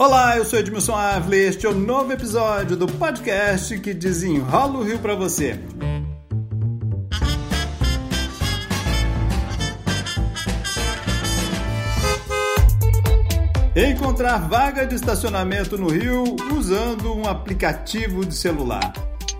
Olá, eu sou Edmilson Avle, este é o um novo episódio do podcast que desenrola o Rio para você. Encontrar vaga de estacionamento no Rio usando um aplicativo de celular.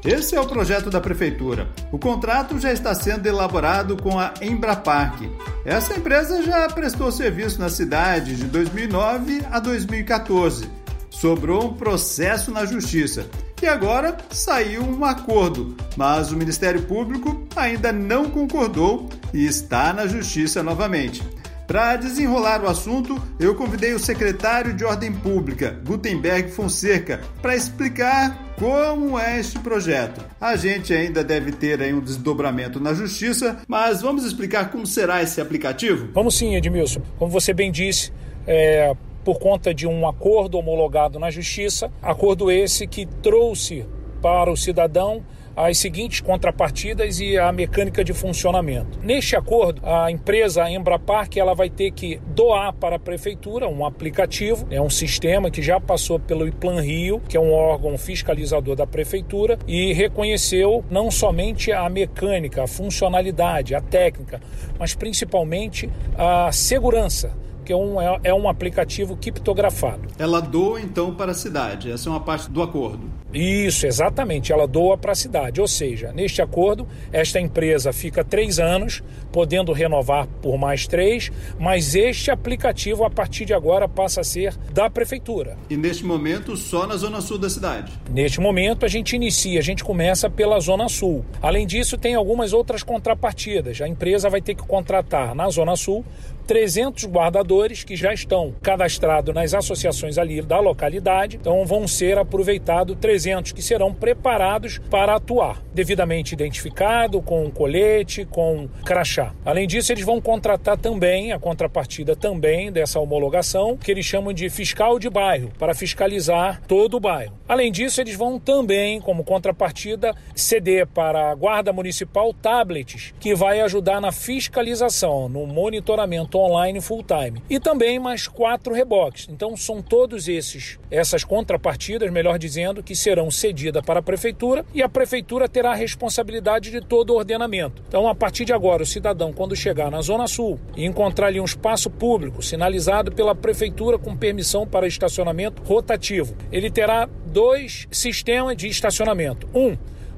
Esse é o projeto da Prefeitura. O contrato já está sendo elaborado com a Embrapark. Essa empresa já prestou serviço na cidade de 2009 a 2014. Sobrou um processo na Justiça e agora saiu um acordo, mas o Ministério Público ainda não concordou e está na Justiça novamente. Para desenrolar o assunto, eu convidei o secretário de Ordem Pública, Gutenberg Fonseca, para explicar como é este projeto. A gente ainda deve ter aí um desdobramento na justiça, mas vamos explicar como será esse aplicativo? Vamos sim, Edmilson. Como você bem disse, é, por conta de um acordo homologado na justiça, acordo esse que trouxe para o cidadão as seguintes contrapartidas e a mecânica de funcionamento. Neste acordo, a empresa Embrapark ela vai ter que doar para a prefeitura um aplicativo, é um sistema que já passou pelo Iplan Rio, que é um órgão fiscalizador da prefeitura e reconheceu não somente a mecânica, a funcionalidade, a técnica, mas principalmente a segurança que é um, é, é um aplicativo criptografado. Ela doa então para a cidade, essa é uma parte do acordo. Isso, exatamente, ela doa para a cidade. Ou seja, neste acordo, esta empresa fica três anos, podendo renovar por mais três, mas este aplicativo, a partir de agora, passa a ser da prefeitura. E neste momento, só na zona sul da cidade? Neste momento, a gente inicia, a gente começa pela zona sul. Além disso, tem algumas outras contrapartidas. A empresa vai ter que contratar na zona sul 300 guardadores que já estão cadastrados nas associações ali da localidade, então vão ser aproveitados 300 que serão preparados para atuar, devidamente identificado, com colete, com crachá. Além disso, eles vão contratar também, a contrapartida também dessa homologação, que eles chamam de fiscal de bairro, para fiscalizar todo o bairro. Além disso, eles vão também, como contrapartida, ceder para a Guarda Municipal tablets, que vai ajudar na fiscalização, no monitoramento online full time. E também mais quatro reboques. Então são todos esses essas contrapartidas, melhor dizendo, que serão cedidas para a prefeitura e a prefeitura terá a responsabilidade de todo o ordenamento. Então a partir de agora o cidadão quando chegar na zona sul e encontrar ali um espaço público sinalizado pela prefeitura com permissão para estacionamento rotativo, ele terá dois sistemas de estacionamento. Um,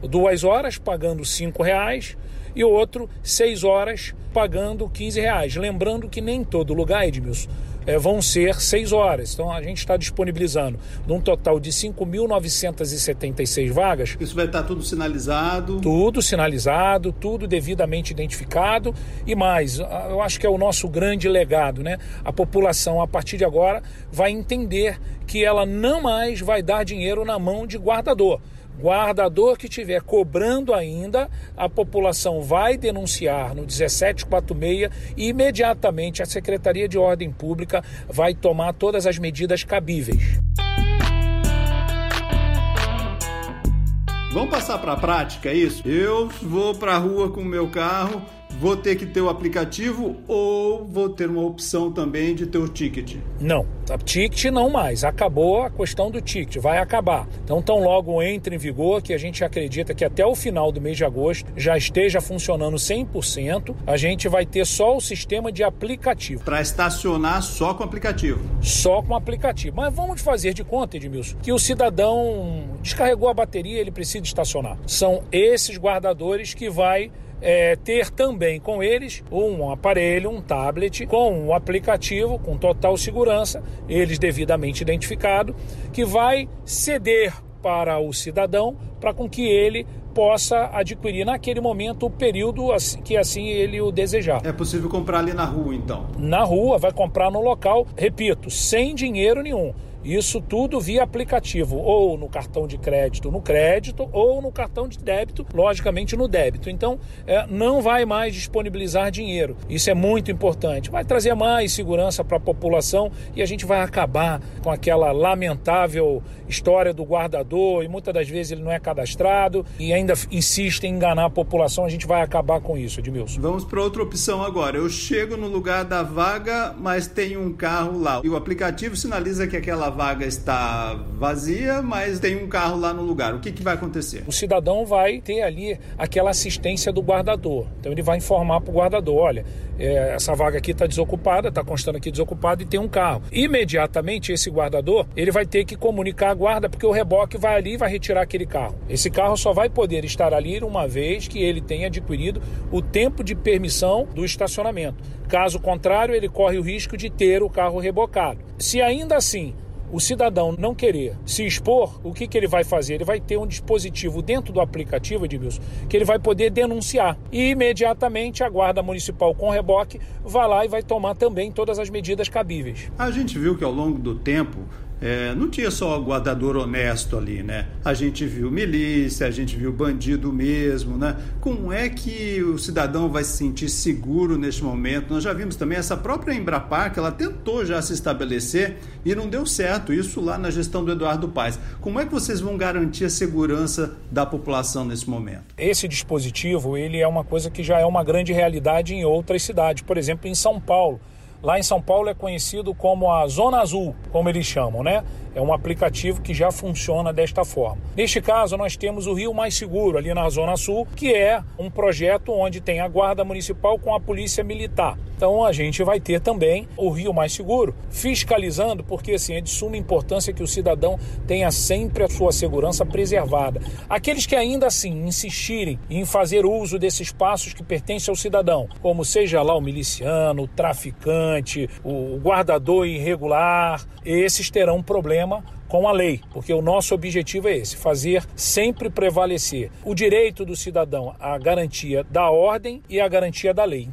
duas horas pagando cinco reais e o outro seis horas pagando 15 reais. Lembrando que nem todo lugar, Edmilson, é, vão ser seis horas. Então a gente está disponibilizando num total de 5.976 vagas. Isso vai estar tudo sinalizado? Tudo sinalizado, tudo devidamente identificado e mais. Eu acho que é o nosso grande legado, né? A população a partir de agora vai entender que ela não mais vai dar dinheiro na mão de guardador guardador que estiver cobrando ainda, a população vai denunciar no 1746 e imediatamente a Secretaria de Ordem Pública vai tomar todas as medidas cabíveis. Vamos passar para a prática, isso? Eu vou para a rua com o meu carro vou ter que ter o aplicativo ou vou ter uma opção também de ter o ticket? Não, a ticket não mais. Acabou a questão do ticket, vai acabar. Então, tão logo entre em vigor, que a gente acredita que até o final do mês de agosto já esteja funcionando 100%, a gente vai ter só o sistema de aplicativo. Para estacionar só com aplicativo? Só com aplicativo. Mas vamos fazer de conta, Edmilson, que o cidadão descarregou a bateria, ele precisa estacionar. São esses guardadores que vai é, ter também com eles um aparelho, um tablet com um aplicativo com total segurança, eles devidamente identificado, que vai ceder para o cidadão para com que ele possa adquirir naquele momento o período que assim ele o desejar. É possível comprar ali na rua então? Na rua, vai comprar no local, repito, sem dinheiro nenhum. Isso tudo via aplicativo, ou no cartão de crédito no crédito, ou no cartão de débito, logicamente no débito. Então, é, não vai mais disponibilizar dinheiro. Isso é muito importante. Vai trazer mais segurança para a população e a gente vai acabar com aquela lamentável história do guardador e muitas das vezes ele não é cadastrado e ainda insiste em enganar a população. A gente vai acabar com isso, Edmilson. Vamos para outra opção agora. Eu chego no lugar da vaga, mas tem um carro lá e o aplicativo sinaliza que aquela vaga está vazia, mas tem um carro lá no lugar. O que, que vai acontecer? O cidadão vai ter ali aquela assistência do guardador. Então ele vai informar para o guardador: olha, é, essa vaga aqui está desocupada, está constando aqui desocupada e tem um carro. Imediatamente esse guardador ele vai ter que comunicar a guarda porque o reboque vai ali e vai retirar aquele carro. Esse carro só vai poder estar ali uma vez que ele tenha adquirido o tempo de permissão do estacionamento. Caso contrário, ele corre o risco de ter o carro rebocado. Se ainda assim o cidadão não querer se expor, o que, que ele vai fazer? Ele vai ter um dispositivo dentro do aplicativo, Edmilson, que ele vai poder denunciar. E imediatamente a Guarda Municipal com reboque vai lá e vai tomar também todas as medidas cabíveis. A gente viu que ao longo do tempo é, não tinha só guardador honesto ali, né? A gente viu milícia, a gente viu bandido mesmo, né? Como é que o cidadão vai se sentir seguro neste momento? Nós já vimos também essa própria Embrapar, que ela tentou já se estabelecer e não deu certo, isso lá na gestão do Eduardo Paes. Como é que vocês vão garantir a segurança da população nesse momento? Esse dispositivo, ele é uma coisa que já é uma grande realidade em outras cidades, por exemplo, em São Paulo. Lá em São Paulo é conhecido como a Zona Azul, como eles chamam, né? É um aplicativo que já funciona desta forma. Neste caso, nós temos o Rio Mais Seguro, ali na Zona Sul, que é um projeto onde tem a Guarda Municipal com a Polícia Militar. Então a gente vai ter também o Rio Mais Seguro fiscalizando, porque assim, é de suma importância que o cidadão tenha sempre a sua segurança preservada. Aqueles que ainda assim insistirem em fazer uso desses espaços que pertencem ao cidadão, como seja lá o miliciano, o traficante, o guardador irregular, esses terão com a lei, porque o nosso objetivo é esse: fazer sempre prevalecer o direito do cidadão à garantia da ordem e à garantia da lei.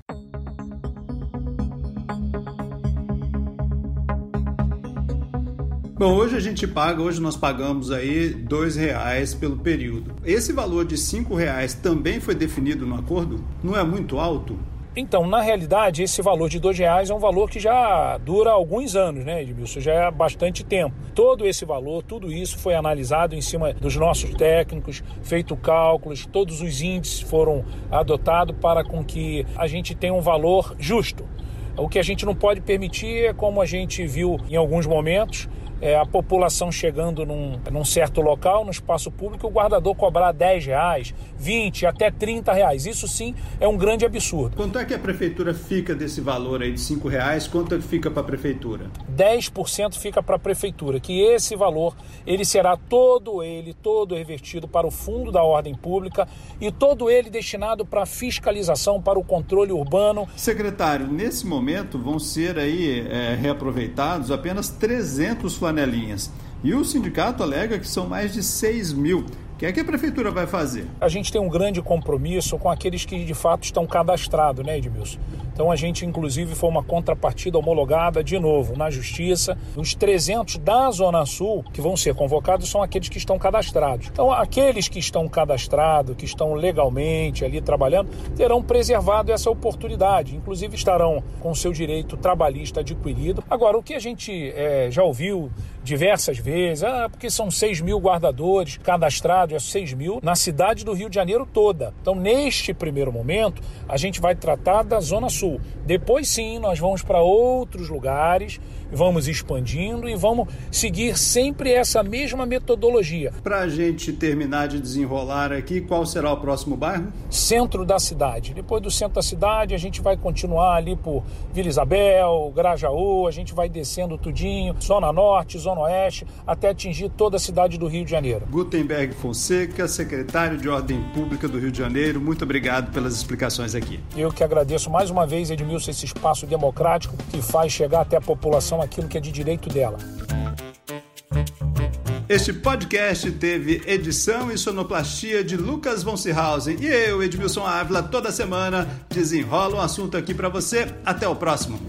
Bom, hoje a gente paga, hoje nós pagamos aí dois reais pelo período. Esse valor de cinco reais também foi definido no acordo? Não é muito alto? Então, na realidade, esse valor de dois reais é um valor que já dura alguns anos, né, Edmilson? Já é bastante tempo. Todo esse valor, tudo isso foi analisado em cima dos nossos técnicos, feito cálculos, todos os índices foram adotados para com que a gente tenha um valor justo. O que a gente não pode permitir é, como a gente viu em alguns momentos, é, a população chegando num, num, certo local, no espaço público, o guardador cobrar 10 reais, 20, até 30 reais. Isso sim é um grande absurdo. Quanto é que a prefeitura fica desse valor aí de 5 reais? Quanto é que fica para a prefeitura? 10% fica para a prefeitura, que esse valor ele será todo ele, todo revertido para o fundo da ordem pública e todo ele destinado para fiscalização, para o controle urbano. Secretário, nesse momento vão ser aí é, reaproveitados apenas 300 flanelinhas. E o sindicato alega que são mais de 6 mil. O que é que a prefeitura vai fazer? A gente tem um grande compromisso com aqueles que de fato estão cadastrados, né, Edmilson? Então a gente, inclusive, foi uma contrapartida homologada de novo na Justiça. Os 300 da Zona Sul que vão ser convocados são aqueles que estão cadastrados. Então, aqueles que estão cadastrados, que estão legalmente ali trabalhando, terão preservado essa oportunidade. Inclusive, estarão com seu direito trabalhista adquirido. Agora, o que a gente é, já ouviu diversas vezes, ah, porque são 6 mil guardadores cadastrados, é 6 mil na cidade do Rio de Janeiro toda. Então, neste primeiro momento, a gente vai tratar da Zona Sul. Sul. Depois sim, nós vamos para outros lugares, vamos expandindo e vamos seguir sempre essa mesma metodologia. Para a gente terminar de desenrolar aqui, qual será o próximo bairro? Centro da cidade. Depois do centro da cidade, a gente vai continuar ali por Vila Isabel, Grajaú, a gente vai descendo tudinho, Zona Norte, Zona Oeste, até atingir toda a cidade do Rio de Janeiro. Gutenberg Fonseca, secretário de Ordem Pública do Rio de Janeiro, muito obrigado pelas explicações aqui. Eu que agradeço mais uma vez vez, Edmilson, esse espaço democrático que faz chegar até a população aquilo que é de direito dela. Este podcast teve edição e sonoplastia de Lucas von Seehausen e eu, Edmilson Ávila, toda semana desenrola um assunto aqui para você. Até o próximo.